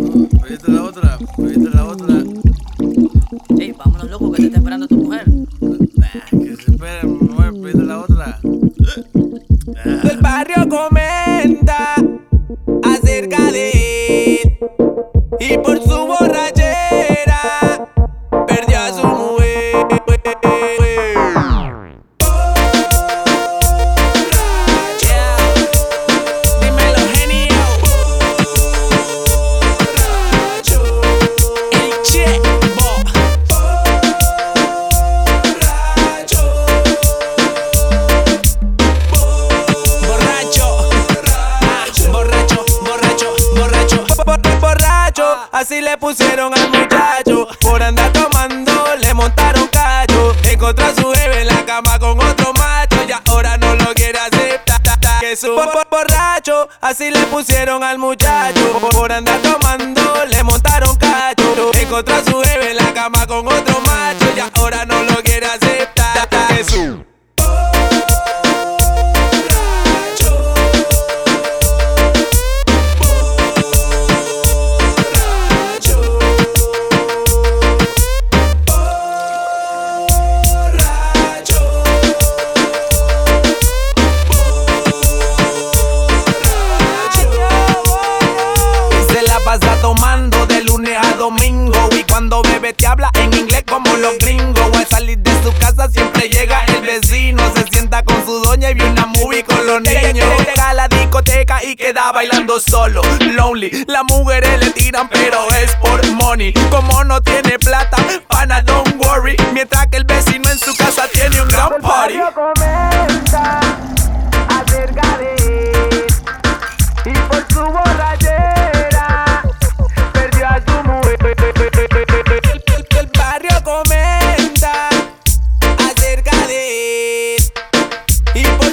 Pediste la otra, pediste la otra. Ey, vámonos, loco, que te está esperando tu mujer. Así le pusieron al muchacho. Por andar tomando, le montaron callo. Encontró a su bebé en la cama con otro macho. Y ahora no lo quiere aceptar. Que su bo- borracho. Así le pusieron al muchacho. Por andar tomando, le montaron callo. Encontró a su bebé en la cama con otro pasa tomando de lunes a domingo. Y cuando bebe te habla en inglés como los gringos. Al salir de su casa siempre llega el vecino. Se sienta con su doña y ve una movie con los niños. Llega a la discoteca y queda bailando solo. Lonely, las mujeres le tiran, pero es por money. Como no tiene plata, People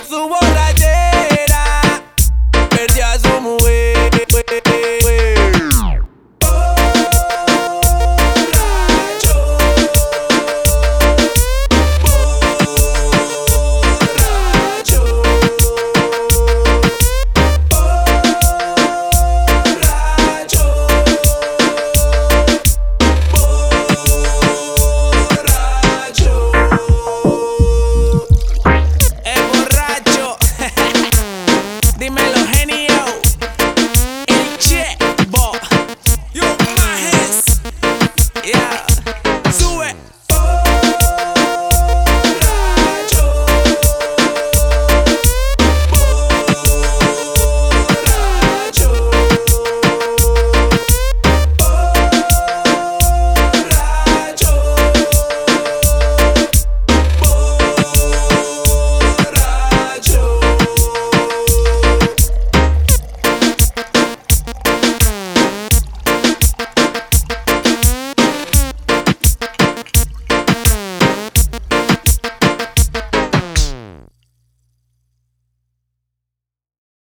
little henny